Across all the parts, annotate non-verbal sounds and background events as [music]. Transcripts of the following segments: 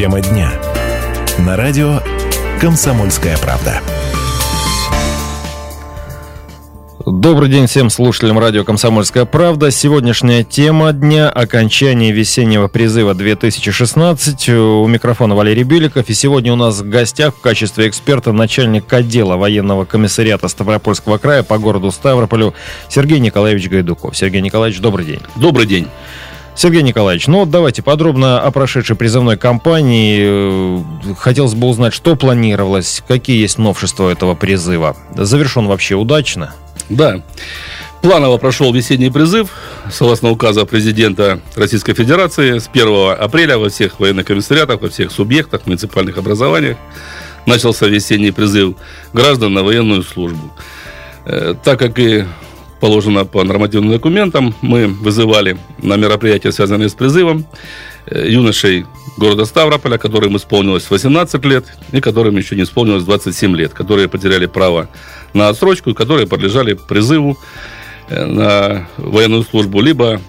Тема дня. На радио «Комсомольская правда». Добрый день всем слушателям радио «Комсомольская правда». Сегодняшняя тема дня – окончание весеннего призыва 2016. У микрофона Валерий Беликов. И сегодня у нас в гостях в качестве эксперта начальник отдела военного комиссариата Ставропольского края по городу Ставрополю Сергей Николаевич Гайдуков. Сергей Николаевич, добрый день. Добрый день. Сергей Николаевич, ну давайте подробно о прошедшей призывной кампании. Хотелось бы узнать, что планировалось, какие есть новшества этого призыва. Завершен вообще удачно? Да. Планово прошел весенний призыв, согласно указа президента Российской Федерации, с 1 апреля во всех военных комиссариатах, во всех субъектах, муниципальных образованиях начался весенний призыв граждан на военную службу. Э, так как и положено по нормативным документам, мы вызывали на мероприятия, связанные с призывом, э, юношей города Ставрополя, которым исполнилось 18 лет и которым еще не исполнилось 27 лет, которые потеряли право на отсрочку, которые подлежали призыву э, на военную службу, либо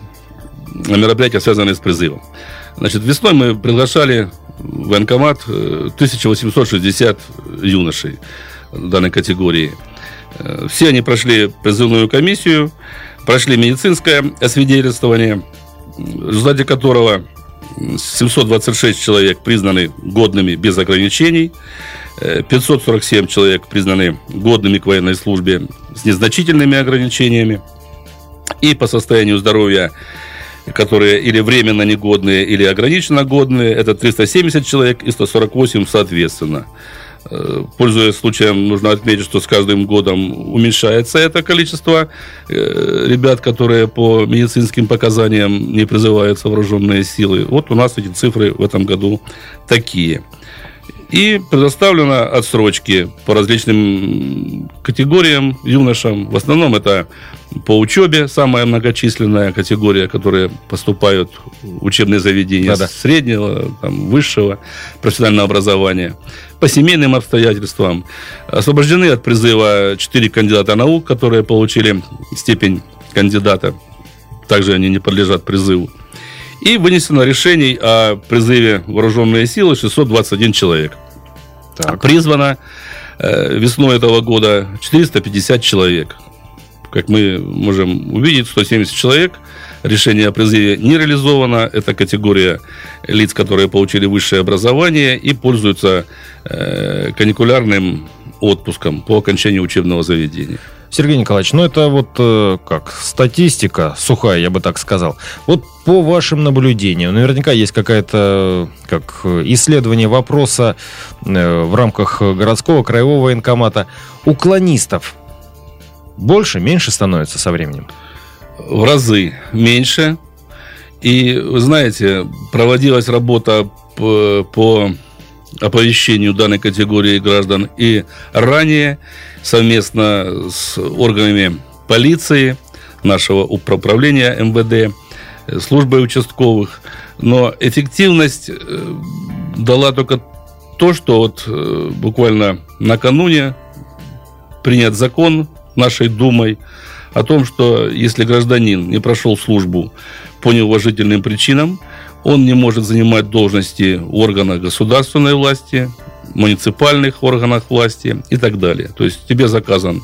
на мероприятия, связанные с призывом. Значит, весной мы приглашали в военкомат 1860 э, юношей данной категории. Э, все они прошли призывную комиссию, прошли медицинское освидетельствование, в результате которого 726 человек признаны годными без ограничений, 547 человек признаны годными к военной службе с незначительными ограничениями. И по состоянию здоровья, которые или временно негодные, или ограниченно годные, это 370 человек и 148 соответственно. Э, пользуясь случаем, нужно отметить, что с каждым годом уменьшается это количество э, ребят, которые по медицинским показаниям не призываются вооруженные силы. Вот у нас эти цифры в этом году такие. И предоставлено отсрочки по различным категориям юношам. В основном это по учебе самая многочисленная категория, которые поступают в учебные заведения Да-да. среднего, там, высшего профессионального образования. По семейным обстоятельствам освобождены от призыва 4 кандидата наук, которые получили степень кандидата. Также они не подлежат призыву. И вынесено решений о призыве вооруженные силы 621 человек. Так. Призвано э, весной этого года 450 человек. Как мы можем увидеть, 170 человек. Решение о призыве не реализовано. Это категория лиц, которые получили высшее образование и пользуются э, каникулярным отпуском по окончании учебного заведения. Сергей Николаевич, ну это вот э, как статистика сухая, я бы так сказал. Вот по вашим наблюдениям, наверняка есть какая-то как исследование вопроса э, в рамках городского краевого военкомата. Уклонистов больше, меньше становится со временем? В разы меньше. И, вы знаете, проводилась работа по, по оповещению данной категории граждан и ранее совместно с органами полиции, нашего управления МВД, службой участковых. Но эффективность э, дала только то, что вот э, буквально накануне принят закон нашей Думой о том, что если гражданин не прошел службу по неуважительным причинам, он не может занимать должности в органах государственной власти, муниципальных органах власти и так далее. То есть тебе заказан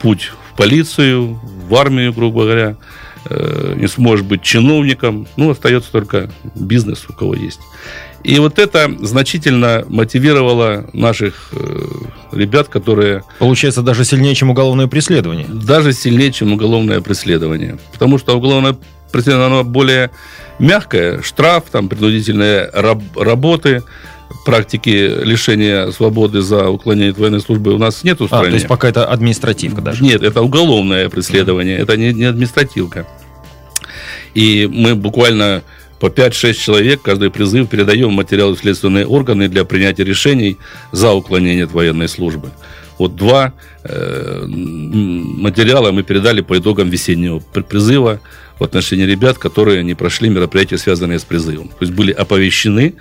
путь в полицию, в армию, грубо говоря, э, не сможешь быть чиновником, ну, остается только бизнес, у кого есть. И вот это значительно мотивировало наших э, ребят, которые... Получается, даже сильнее, чем уголовное преследование. Даже сильнее, чем уголовное преследование. Потому что уголовное преследование, оно более мягкое. Штраф, там, принудительные раб- работы, практики лишения свободы за уклонение от военной службы у нас нет в стране. А, то есть пока это административка даже? Нет, это уголовное преследование, это не, не административка. И мы буквально по 5-6 человек каждый призыв передаем материалы в следственные органы для принятия решений за уклонение от военной службы. Вот два э, материала мы передали по итогам весеннего призыва в отношении ребят, которые не прошли мероприятия, связанные с призывом. То есть были оповещены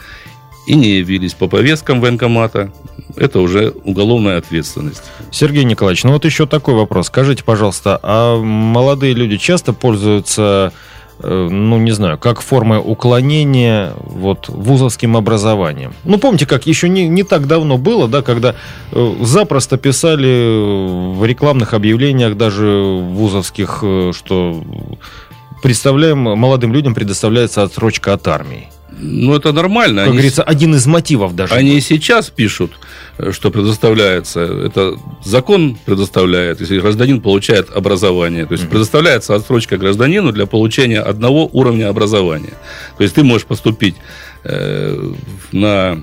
и не явились по повесткам военкомата, это уже уголовная ответственность. Сергей Николаевич, ну вот еще такой вопрос. Скажите, пожалуйста, а молодые люди часто пользуются э, ну, не знаю, как формы уклонения вот вузовским образованием. Ну, помните, как еще не, не так давно было, да, когда э, запросто писали в рекламных объявлениях даже вузовских, э, что представляем, молодым людям предоставляется отсрочка от армии. Ну, это нормально. Как Они говорится, один из мотивов даже. Они и сейчас пишут, э, что предоставляется. Это закон предоставляет, если гражданин получает образование. То есть предоставляется отсрочка гражданину для получения одного уровня образования. То есть ты можешь поступить э, на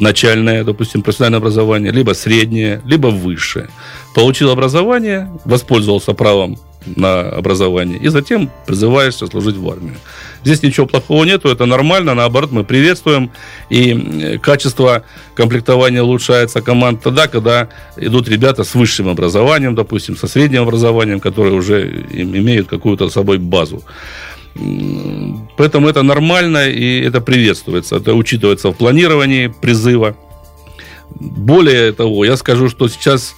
начальное, допустим, профессиональное образование, либо среднее, либо высшее. Получил образование, воспользовался правом на образование, и затем призываешься служить в армию. Здесь ничего плохого нету, это нормально, наоборот, мы приветствуем, и качество комплектования улучшается команд тогда, когда идут ребята с высшим образованием, допустим, со средним образованием, которые уже имеют какую-то с собой базу. Поэтому это нормально и это приветствуется. Это учитывается в планировании призыва. Более того, я скажу, что сейчас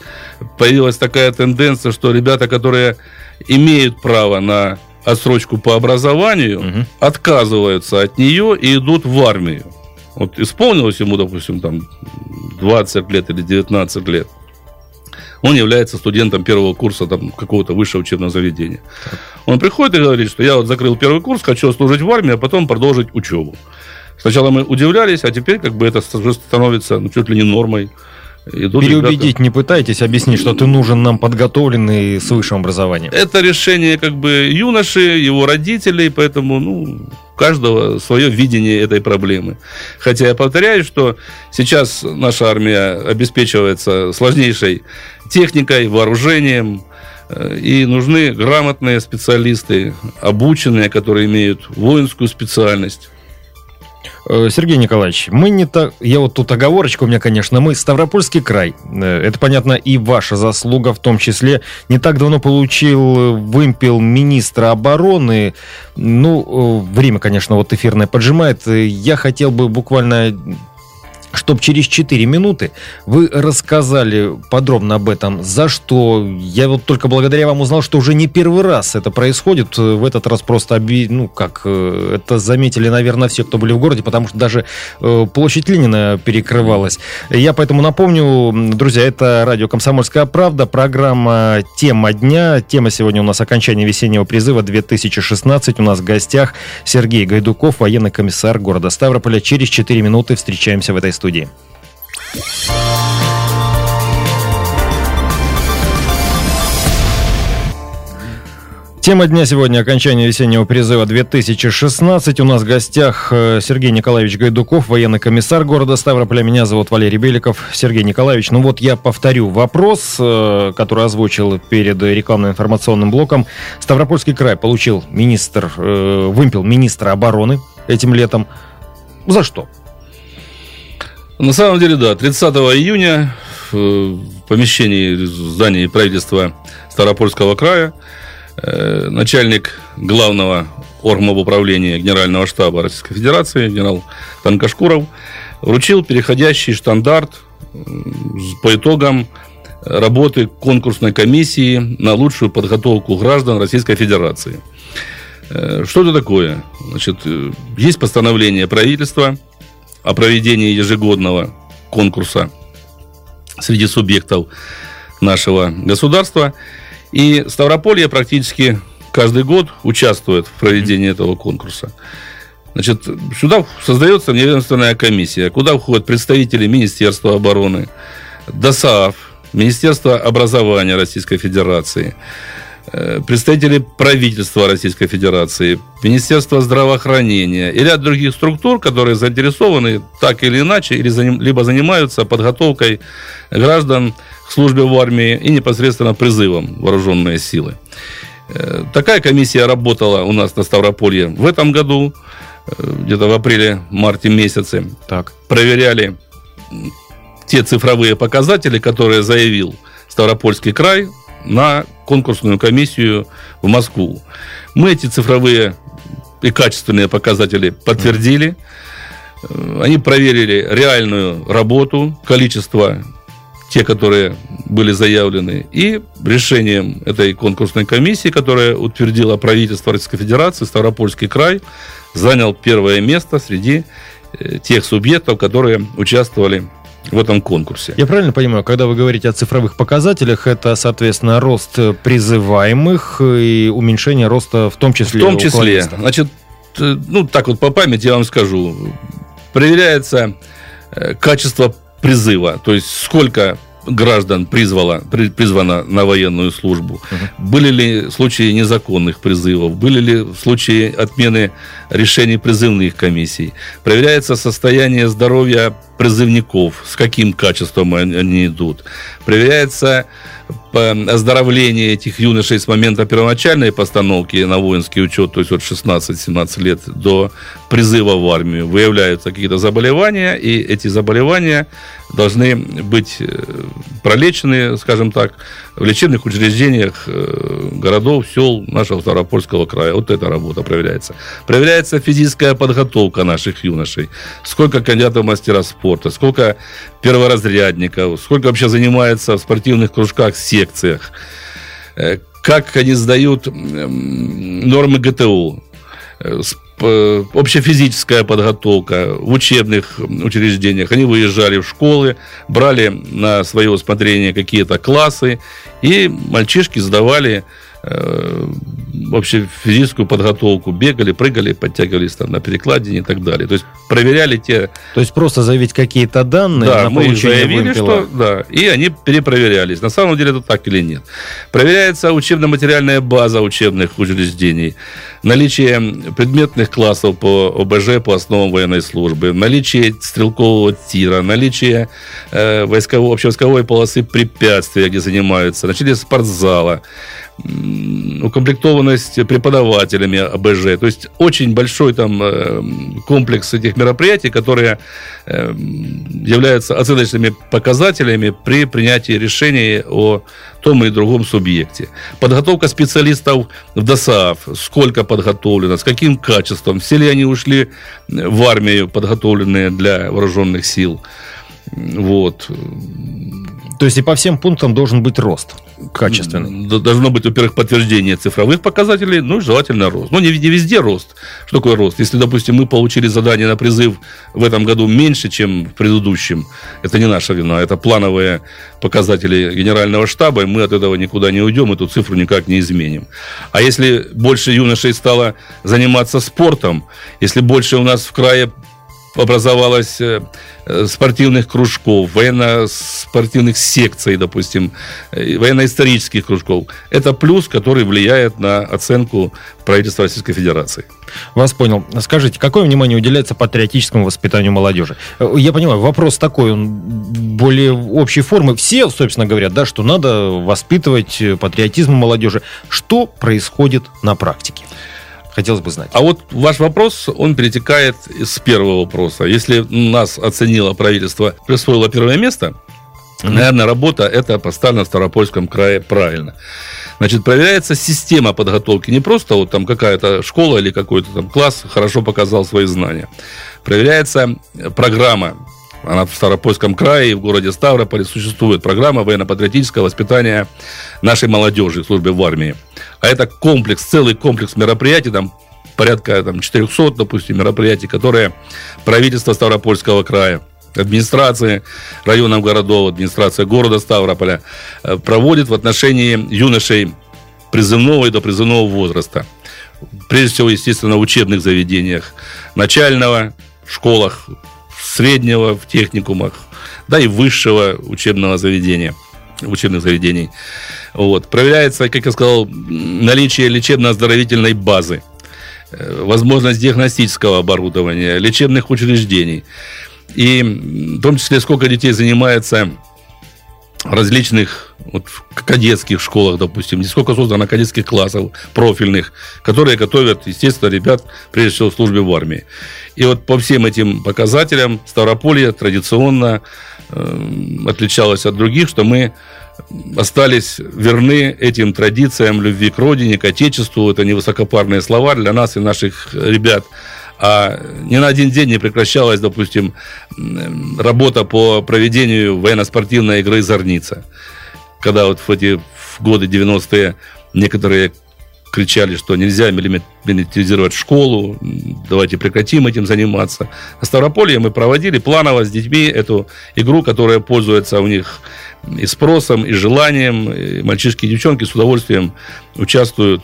появилась такая тенденция, что ребята, которые имеют право на отсрочку по образованию, угу. отказываются от нее и идут в армию. Вот исполнилось ему, допустим, там 20 лет или 19 лет. Он является студентом первого курса там, какого-то высшего учебного заведения. Он приходит и говорит, что я вот закрыл первый курс, хочу служить в армии, а потом продолжить учебу. Сначала мы удивлялись, а теперь как бы это становится ну, чуть ли не нормой. Переубедить ребята... не пытайтесь, объяснить, что ты нужен нам подготовленный с высшим образованием. Это решение как бы юноши, его родителей, поэтому ну, у каждого свое видение этой проблемы. Хотя я повторяю, что сейчас наша армия обеспечивается сложнейшей техникой, вооружением, э, и нужны грамотные специалисты, обученные, которые имеют воинскую специальность. Э, Сергей Николаевич, мы не так... Я вот тут оговорочка у меня, конечно, мы Ставропольский край. Э, это, понятно, и ваша заслуга в том числе. Не так давно получил вымпел министра обороны. Ну, э, время, конечно, вот эфирное поджимает. Я хотел бы буквально чтобы через 4 минуты вы рассказали подробно об этом, за что. Я вот только благодаря вам узнал, что уже не первый раз это происходит. В этот раз просто, оби... ну, как, э, это заметили, наверное, все, кто были в городе, потому что даже э, площадь Ленина перекрывалась. Я поэтому напомню, друзья, это радио «Комсомольская правда», программа «Тема дня». Тема сегодня у нас окончание весеннего призыва 2016. У нас в гостях Сергей Гайдуков, военный комиссар города Ставрополя. Через 4 минуты встречаемся в этой студии. Тема дня сегодня – окончание весеннего призыва 2016. У нас в гостях э, Сергей Николаевич Гайдуков, военный комиссар города Ставрополя. Меня зовут Валерий Беликов. Сергей Николаевич, ну вот я повторю вопрос, э, который озвучил перед рекламно-информационным блоком. Ставропольский край получил министр, э, вымпел министра обороны этим летом. За что? На самом деле, да, 30 июня в помещении здания правительства Ставропольского края э, начальник главного органа управления Генерального штаба Российской Федерации, генерал Танкашкуров, вручил переходящий стандарт по итогам работы конкурсной комиссии на лучшую подготовку граждан Российской Федерации. Э, что это такое? Значит, э, есть постановление правительства – о проведении ежегодного конкурса среди субъектов нашего государства. И Ставрополье практически каждый год участвует в проведении этого конкурса. Значит, сюда создается неведомственная комиссия, куда входят представители Министерства обороны, ДОСААФ, Министерства образования Российской Федерации, представители правительства Российской Федерации, Министерства здравоохранения и ряд других структур, которые заинтересованы так или иначе, или заним, либо занимаются подготовкой граждан к службе в армии и непосредственно призывом вооруженные силы. Э, такая комиссия работала у нас на Ставрополье в этом году, э, где-то в апреле-марте месяце. Так. Проверяли те цифровые показатели, которые заявил Ставропольский край на конкурсную комиссию в Москву. Мы эти цифровые и качественные показатели подтвердили. Они проверили реальную работу, количество те, которые были заявлены. И решением этой конкурсной комиссии, которая утвердила правительство Российской Федерации, Ставропольский край занял первое место среди э, тех субъектов, которые участвовали в этом конкурсе. Я правильно понимаю, когда вы говорите о цифровых показателях, это, соответственно, рост призываемых и уменьшение роста в том числе В том числе. Значит, э, ну, так вот по памяти я вам скажу. Проверяется э, качество призыва, то есть сколько граждан призвало, при, призвано на военную службу? Угу. Были ли случаи незаконных призывов? Были ли случаи отмены решений призывных комиссий? Проверяется состояние здоровья призывников, с каким качеством они идут. Проверяется оздоровление этих юношей с момента первоначальной постановки на воинский учет, то есть от 16-17 лет до призыва в армию, выявляются какие-то заболевания, и эти заболевания должны быть э, пролечены, скажем так, в лечебных учреждениях э, городов, сел нашего Ставропольского края. Вот эта работа проверяется. Проверяется физическая подготовка наших юношей. Сколько кандидатов мастера спорта, сколько перворазрядников, сколько вообще занимается в спортивных кружках, секциях, э, как они сдают нормы ГТУ, общефизическая подготовка в учебных учреждениях. Они выезжали в школы, брали на свое усмотрение какие-то классы, и мальчишки сдавали э, вообще физическую подготовку, бегали, прыгали, подтягивались там на перекладине и так далее. То есть проверяли те... То есть просто заявить какие-то данные да, на мы заявили, вымпела. что да, и они перепроверялись. На самом деле это так или нет. Проверяется учебно-материальная база учебных учреждений, наличие предметных классов по ОБЖ, по основам военной службы, наличие стрелкового тира, наличие э, войсковой, общевойсковой полосы препятствия, где занимаются, наличие спортзала, укомплектованность преподавателями АБЖ. То есть очень большой там э, комплекс этих мероприятий, которые э, являются оценочными показателями при принятии решений о том или другом субъекте. Подготовка специалистов в ДОСААФ, сколько подготовлено, с каким качеством, все ли они ушли в армию, подготовленные для вооруженных сил. Вот. То есть и по всем пунктам должен быть рост качественный. Должно быть, во-первых, подтверждение цифровых показателей, ну и желательно рост. Ну, не, не везде рост. Что такое рост? Если, допустим, мы получили задание на призыв в этом году меньше, чем в предыдущем, это не наша вина, это плановые показатели генерального штаба, и мы от этого никуда не уйдем, эту цифру никак не изменим. А если больше юношей стало заниматься спортом, если больше у нас в крае образовалось э, спортивных кружков, военно-спортивных секций, допустим, э, военно-исторических кружков. Это плюс, который влияет на оценку правительства Российской Федерации. Вас понял. Скажите, какое внимание уделяется патриотическому воспитанию молодежи? Э, я понимаю, вопрос такой, он более общей формы. Все, собственно, говорят, да, что надо воспитывать патриотизм молодежи. Что происходит на практике? Хотелось бы знать. А вот ваш вопрос, он перетекает с первого вопроса. Если нас оценило правительство, присвоило первое место. Наверное, работа это поставлена в Ставропольском крае правильно. Значит, проверяется система подготовки. Не просто вот там какая-то школа или какой-то там класс хорошо показал свои знания. Проверяется программа она в Старопольском крае и в городе Ставрополе существует программа военно-патриотического воспитания нашей молодежи в службе в армии. А это комплекс, целый комплекс мероприятий, там порядка там, 400, допустим, мероприятий, которые правительство Ставропольского края, администрации районов городов, администрация города Ставрополя э, проводит в отношении юношей призывного и допризывного возраста. Прежде всего, естественно, в учебных заведениях начального, школах, среднего в техникумах, да и высшего учебного заведения, учебных заведений. Вот. Проверяется, как я сказал, наличие лечебно-оздоровительной базы, э, возможность диагностического оборудования, лечебных учреждений. И в том числе, сколько детей занимается различных вот, кадетских школах, допустим, сколько создано кадетских классов профильных, которые готовят, естественно, ребят, прежде всего, в службе в армии. И вот по всем этим показателям Ставрополье традиционно э, отличалось от других, что мы остались верны этим традициям любви к родине, к отечеству. Это не высокопарные слова для нас и наших ребят. А ни на один день не прекращалась, допустим, работа по проведению военно-спортивной игры «Зорница». когда вот в эти в годы 90-е некоторые кричали, что нельзя милитаризировать школу, давайте прекратим этим заниматься. На Ставрополье мы проводили планово с детьми эту игру, которая пользуется у них и спросом, и желанием. И мальчишки и девчонки с удовольствием участвуют.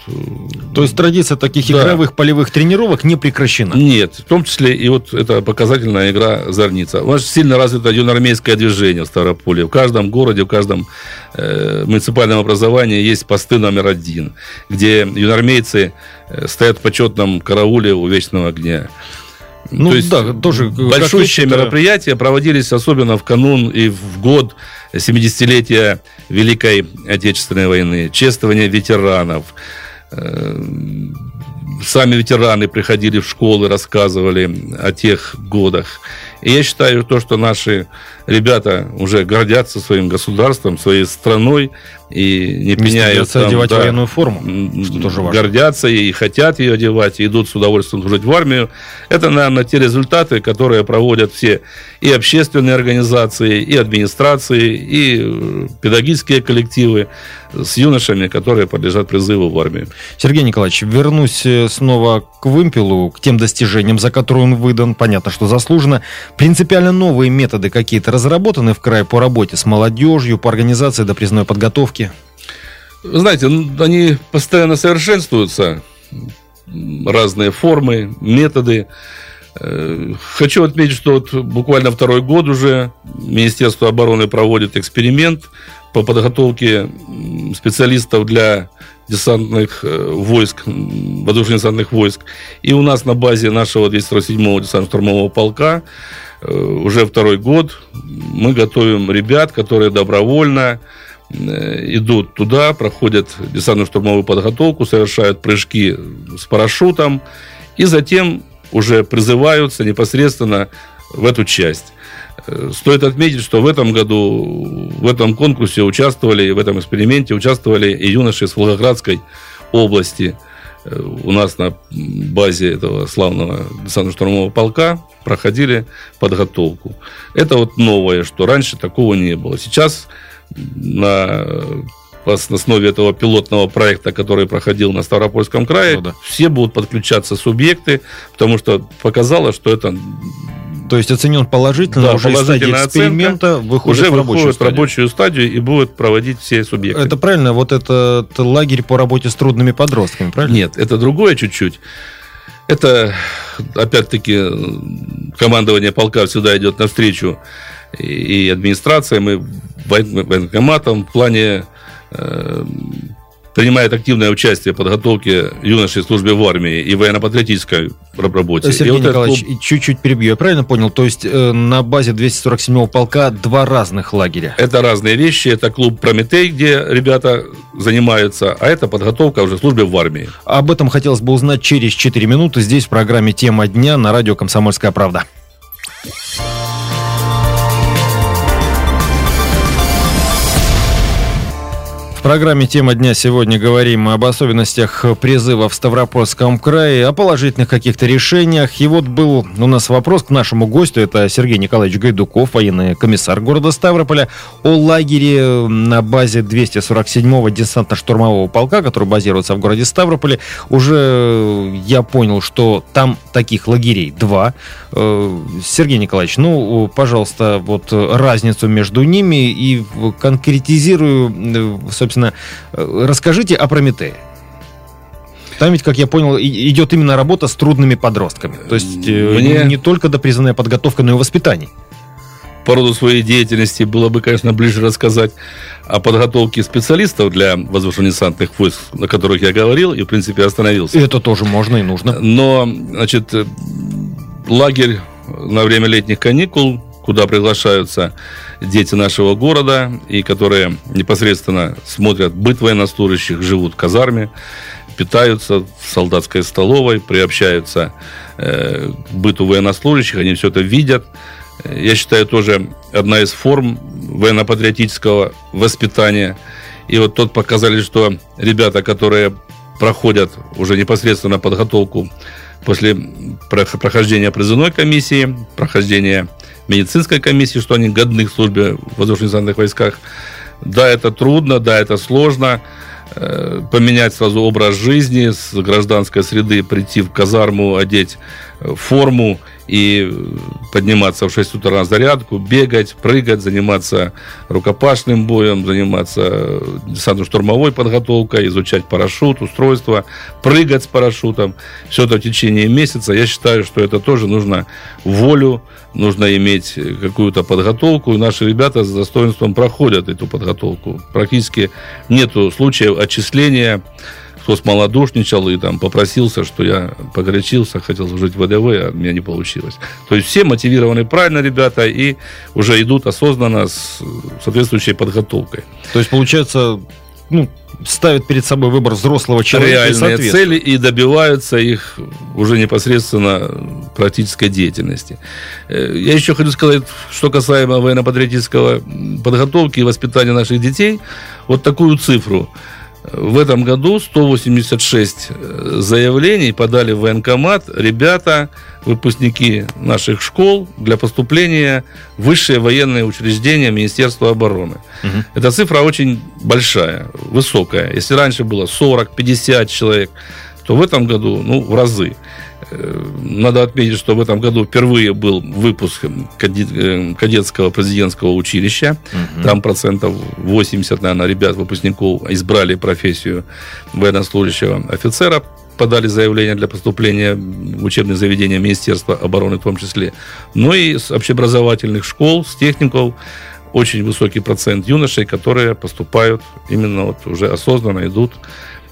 То есть традиция таких да. игровых полевых тренировок не прекращена? Нет, в том числе и вот это показательная игра «Зорница». У нас сильно развито юноармейское движение в Ставрополе. В каждом городе, в каждом э, муниципальном образовании есть посты номер один, где юноармейцы э, стоят в почетном карауле у вечного огня. Ну, То есть да, тоже большущие мероприятия проводились особенно в канун и в год 70-летия Великой Отечественной войны, чествование ветеранов. Э, сами ветераны приходили в школы, рассказывали о тех годах. И я считаю то, что наши ребята уже гордятся своим государством, своей страной и не меняют... Там, одевать да, военную форму, что тоже важно. Гордятся и хотят ее одевать, и идут с удовольствием служить в армию. Это, наверное, те результаты, которые проводят все и общественные организации, и администрации, и э, педагогические коллективы с юношами, которые подлежат призыву в армию. Сергей Николаевич, вернусь э, снова к вымпелу, к тем достижениям, за которые он выдан, понятно, что заслуженно. Принципиально новые методы какие-то разработаны в крае по работе с молодежью, по организации до призной подготовки? Вы знаете, они постоянно совершенствуются. Разные формы, методы. Э, хочу отметить, что вот буквально второй год уже Министерство обороны проводит эксперимент по подготовке специалистов для десантных э, войск, воздушно-десантных войск. И у нас на базе нашего 247-го десантно-штурмового полка э, уже второй год мы готовим ребят, которые добровольно идут туда, проходят десантно-штурмовую подготовку, совершают прыжки с парашютом и затем уже призываются непосредственно в эту часть. Стоит отметить, что в этом году в этом конкурсе участвовали, в этом эксперименте участвовали и юноши из Волгоградской области. У нас на базе этого славного десантно-штурмового полка проходили подготовку. Это вот новое, что раньше такого не было. Сейчас на на основе этого пилотного проекта, который проходил на Ставропольском крае, ну, да. все будут подключаться субъекты, потому что показалось, что это то есть оценен положительно, да, уже из стадии эксперимента выходит уже в рабочую, выходит стадию. рабочую стадию и будет проводить все субъекты. Это правильно? Вот этот лагерь по работе с трудными подростками, правильно? Нет, это другое чуть-чуть. Это, опять-таки, командование полка всегда идет навстречу и администрация, мы военкоматом в плане э, принимает активное участие в подготовке юношей службе в армии и военно-патриотической работе. Сергей вот Николаевич, клуб... чуть-чуть перебью, я правильно понял? То есть э, на базе 247-го полка два разных лагеря? Это разные вещи. Это клуб «Прометей», где ребята занимаются, а это подготовка уже службе в армии. Об этом хотелось бы узнать через 4 минуты здесь в программе «Тема дня» на радио «Комсомольская правда». Программе «Тема дня» сегодня говорим об особенностях призыва в Ставропольском крае, о положительных каких-то решениях. И вот был у нас вопрос к нашему гостю, это Сергей Николаевич Гайдуков, военный комиссар города Ставрополя, о лагере на базе 247-го десантно-штурмового полка, который базируется в городе Ставрополе. Уже я понял, что там таких лагерей два. Э, Сергей Николаевич, ну, пожалуйста, вот разницу между ними и конкретизирую, э, собственно, собственно, э, расскажите о Прометее. Там ведь, как я понял, идет именно работа с трудными подростками. То есть э, Мне... не только допризнанная подготовка, но и воспитание. По роду своей деятельности было бы, конечно, ближе рассказать о подготовке специалистов для воздушно-десантных войск, на которых я говорил, и, в принципе, остановился. И это тоже можно и нужно. Но, значит, лагерь на время летних каникул куда приглашаются дети нашего города, и которые непосредственно смотрят быт военнослужащих, живут в казарме, питаются в солдатской столовой, приобщаются э, к быту военнослужащих, они все это видят. Я считаю, тоже одна из форм военно-патриотического воспитания. И вот тут показали, что ребята, которые проходят уже непосредственно подготовку после прохождения призывной комиссии, прохождения медицинской комиссии, что они годны к службе в воздушно-десантных войсках, Да, это трудно, да, это сложно. Э, поменять сразу образ жизни с гражданской среды, прийти в казарму, одеть э, форму и подниматься в 6 утра на зарядку, бегать, прыгать, заниматься рукопашным боем, заниматься десантно-штурмовой подготовкой, изучать парашют, устройство, прыгать с парашютом. Все это в течение месяца. Я считаю, что это тоже нужно волю, нужно иметь какую-то подготовку. И наши ребята с достоинством проходят эту подготовку. Практически нету случаев отчисления кто смолодушничал и там попросился, что я погорячился, хотел служить в ВДВ, а у меня не получилось. То есть все мотивированы правильно ребята и уже идут осознанно с соответствующей подготовкой. То есть получается, ну, ставят перед собой выбор взрослого человека Реальные цели и добиваются их уже непосредственно практической деятельности. Э, я еще хочу сказать, что касаемо военно-патриотического подготовки и воспитания наших детей, вот такую цифру – в этом году 186 э, заявлений подали в военкомат ребята, выпускники наших школ для поступления в высшее военное учреждение Министерства обороны. Угу. Эта цифра очень большая, высокая. Если раньше было 40-50 человек, то в этом году ну, в разы. Э, надо отметить, что в этом году впервые был выпуск э, кадетского президентского училища. Угу. Там процентов 80, наверное, ребят, выпускников избрали профессию военнослужащего офицера подали заявление для поступления в учебные заведения Министерства обороны в том числе. Но и с общеобразовательных школ, с техников очень высокий процент юношей, которые поступают именно вот уже осознанно идут,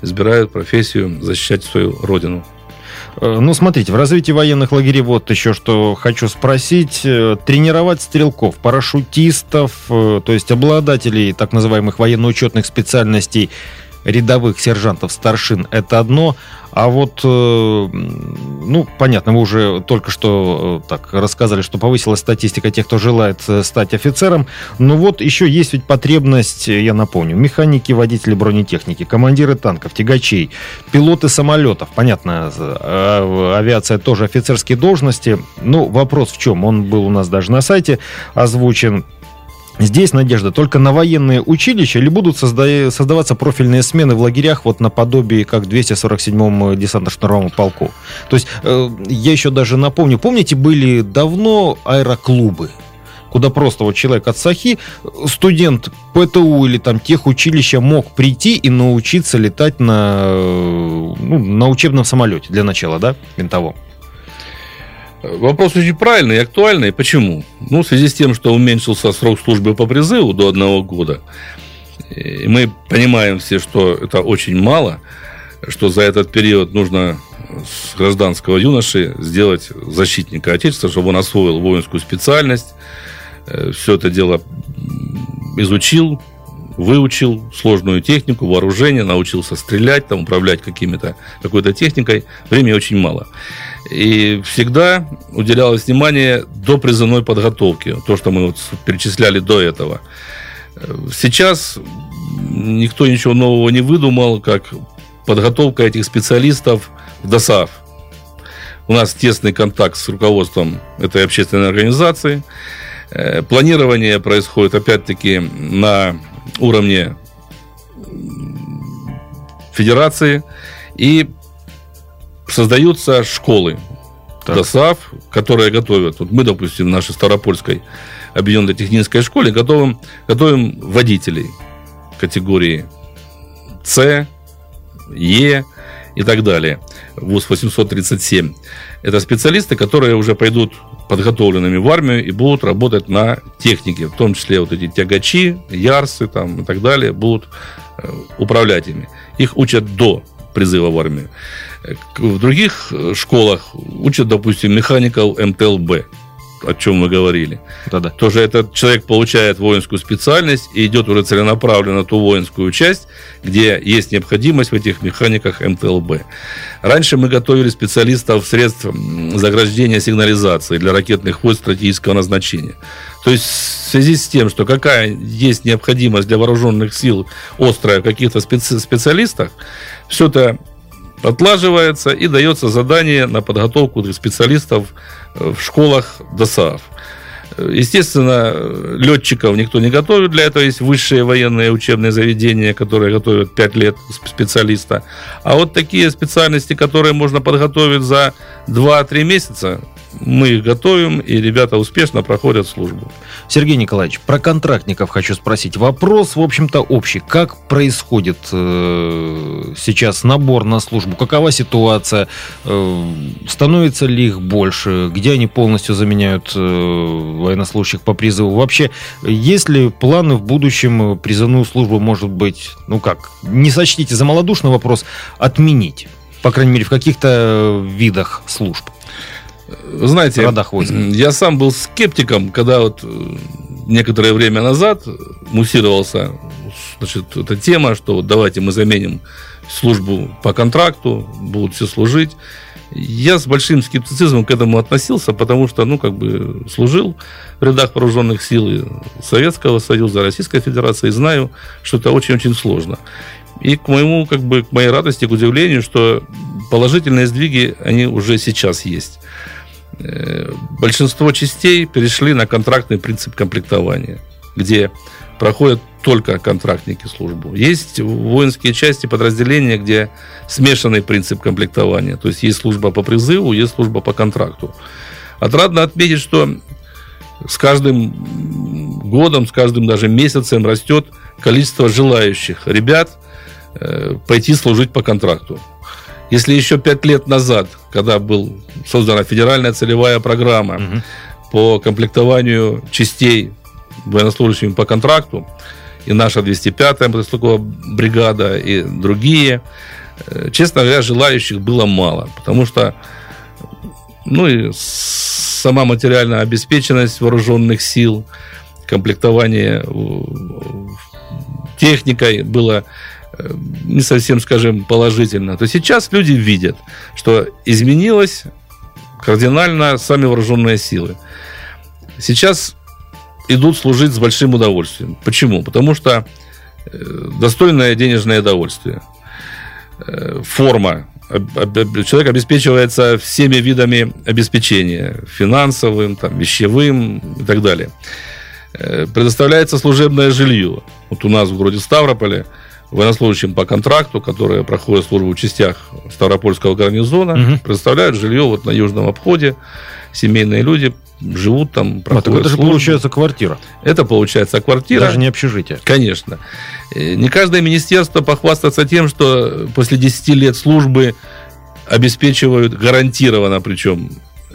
избирают профессию защищать свою родину. Э, ну, смотрите, в развитии военных лагерей вот еще что хочу спросить. Э, тренировать стрелков, парашютистов, э, то есть обладателей так называемых военно-учетных специальностей рядовых сержантов, старшин, это одно, а вот, э, ну, понятно, вы уже только что э, так рассказали, что повысилась статистика тех, кто желает э, стать офицером. Но вот еще есть ведь потребность, я напомню, механики, водители бронетехники, командиры танков, тягачей, пилоты самолетов. Понятно, авиация тоже офицерские должности. Ну, вопрос в чем? Он был у нас даже на сайте озвучен. Здесь надежда только на военные училища или будут созда- создаваться профильные смены в лагерях вот наподобие как в 247-м десантно-штурмовом полку. То есть э, я еще даже напомню, помните, были давно аэроклубы, куда просто вот человек от Сахи, студент ПТУ или там тех училища мог прийти и научиться летать на, э, ну, на учебном самолете для начала, да, винтовом. Вопрос очень правильный и актуальный. Почему? Ну, в связи с тем, что уменьшился срок службы по призыву до одного года. И мы понимаем все, что это очень мало, что за этот период нужно с гражданского юноши сделать защитника Отечества, чтобы он освоил воинскую специальность, э, все это дело изучил, выучил сложную технику, вооружение, научился стрелять, там, управлять какими-то, какой-то техникой. Времени очень мало. И всегда уделялось внимание до призывной подготовки, то, что мы вот перечисляли до этого. Сейчас никто ничего нового не выдумал, как подготовка этих специалистов в ДОСАВ. У нас тесный контакт с руководством этой общественной организации. Э, планирование происходит, опять-таки, на уровне федерации. И создаются школы так. ДОСАВ, которые готовят. Вот мы, допустим, в нашей Старопольской объединенной технической школе готовим, готовим водителей категории С, Е и так далее. ВУЗ 837. Это специалисты, которые уже пойдут подготовленными в армию и будут работать на технике, в том числе вот эти тягачи, ярсы там, и так далее, будут э, управлять ими. Их учат до призыва в армию. В других школах учат, допустим, механиков МТЛБ, о чем мы говорили. Да-да. Тоже этот человек получает воинскую специальность и идет уже целенаправленно на ту воинскую часть, где есть необходимость в этих механиках МТЛБ. Раньше мы готовили специалистов средств заграждения сигнализации для ракетных войск стратегического назначения. То есть в связи с тем, что какая есть необходимость для вооруженных сил острая в каких-то специ- специалистах, все это отлаживается и дается задание на подготовку специалистов э, в школах ДОСААФ. Естественно, летчиков никто не готовит. Для этого есть высшие военные учебные заведения, которые готовят 5 лет специалиста. А вот такие специальности, которые можно подготовить за 2-3 месяца, мы их готовим, и ребята успешно проходят службу. Сергей Николаевич, про контрактников хочу спросить. Вопрос, в общем-то, общий. Как происходит э, сейчас набор на службу? Какова ситуация? Э, становится ли их больше? Где они полностью заменяют э, военнослужащих по призыву? Вообще, есть ли планы в будущем призывную службу, может быть, ну как, не сочтите за малодушный вопрос, отменить? По крайней мере, в каких-то видах служб? Знаете, [clears throat] я сам был скептиком, когда вот э, некоторое время назад муссировался значит, эта тема, что вот давайте мы заменим службу по контракту, будут все служить. Я с большим скептицизмом к этому относился, потому что, ну, как бы служил в рядах вооруженных сил Советского Союза, Российской Федерации, и знаю, что это очень-очень сложно. И к моему, как бы, к моей радости, к удивлению, что положительные сдвиги, они уже сейчас есть. Э, большинство частей перешли на контрактный принцип комплектования, где проходят только контрактники службу. Есть воинские части, подразделения, где смешанный принцип комплектования. То есть есть служба по призыву, есть служба по контракту. Отрадно отметить, что с каждым годом, с каждым даже месяцем растет количество желающих ребят э, пойти служить по контракту. Если еще пять лет назад, когда был создана федеральная целевая программа угу. по комплектованию частей военнослужащими по контракту, и наша 205-я мотострелковая бригада, и другие, э, честно говоря, желающих было мало, потому что ну и сама материальная обеспеченность вооруженных сил, комплектование техникой было не совсем, скажем, положительно, то сейчас люди видят, что изменилось кардинально сами вооруженные силы. Сейчас идут служить с большим удовольствием. Почему? Потому что э, достойное денежное удовольствие. Э, форма. Человек обеспечивается всеми видами обеспечения. Финансовым, там, вещевым и так далее. Э, предоставляется служебное жилье. Вот у нас в городе Ставрополе – военнослужащим по контракту, которые проходят службу в частях Ставропольского гарнизона, угу. предоставляют жилье вот на южном обходе. Семейные люди живут там, проходят а, это же получается квартира. Это получается квартира. Даже не общежитие. Конечно. Э, не каждое министерство похвастается тем, что после 10 лет службы обеспечивают гарантированно, причем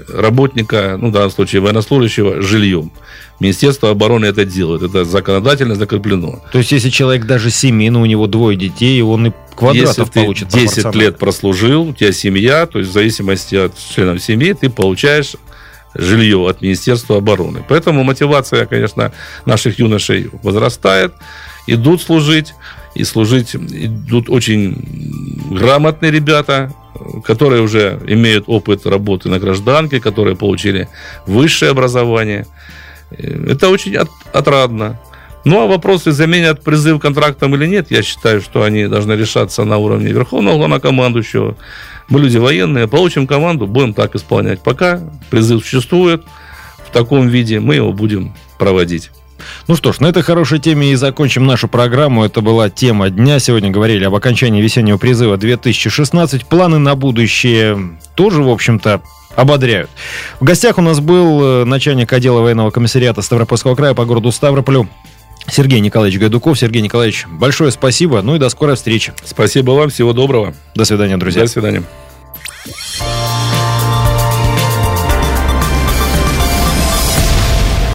работника, ну, в данном случае военнослужащего, жильем. Министерство обороны это делает. Это законодательно закреплено. То есть, если человек даже семейный, у него двое детей, он и квадратов если получит. Если 10 лет прослужил, у тебя семья, то есть в зависимости от членов семьи, ты получаешь жилье от Министерства обороны. Поэтому мотивация, конечно, наших юношей возрастает, идут служить, и служить идут очень грамотные ребята, которые уже имеют опыт работы на гражданке, которые получили высшее образование. Это очень от, отрадно. Ну, а вопросы, заменят призыв контрактом или нет, я считаю, что они должны решаться на уровне Верховного главнокомандующего. Мы люди военные, получим команду, будем так исполнять. Пока призыв существует в таком виде, мы его будем проводить. Ну что ж, на этой хорошей теме и закончим нашу программу. Это была тема дня. Сегодня говорили об окончании весеннего призыва 2016. Планы на будущее тоже, в общем-то, ободряют. В гостях у нас был э, начальник отдела военного комиссариата Ставропольского края по городу Ставрополю Сергей Николаевич Гайдуков. Сергей Николаевич, большое спасибо. Ну и до скорой встречи. Спасибо вам. Всего доброго. До свидания, друзья. До свидания.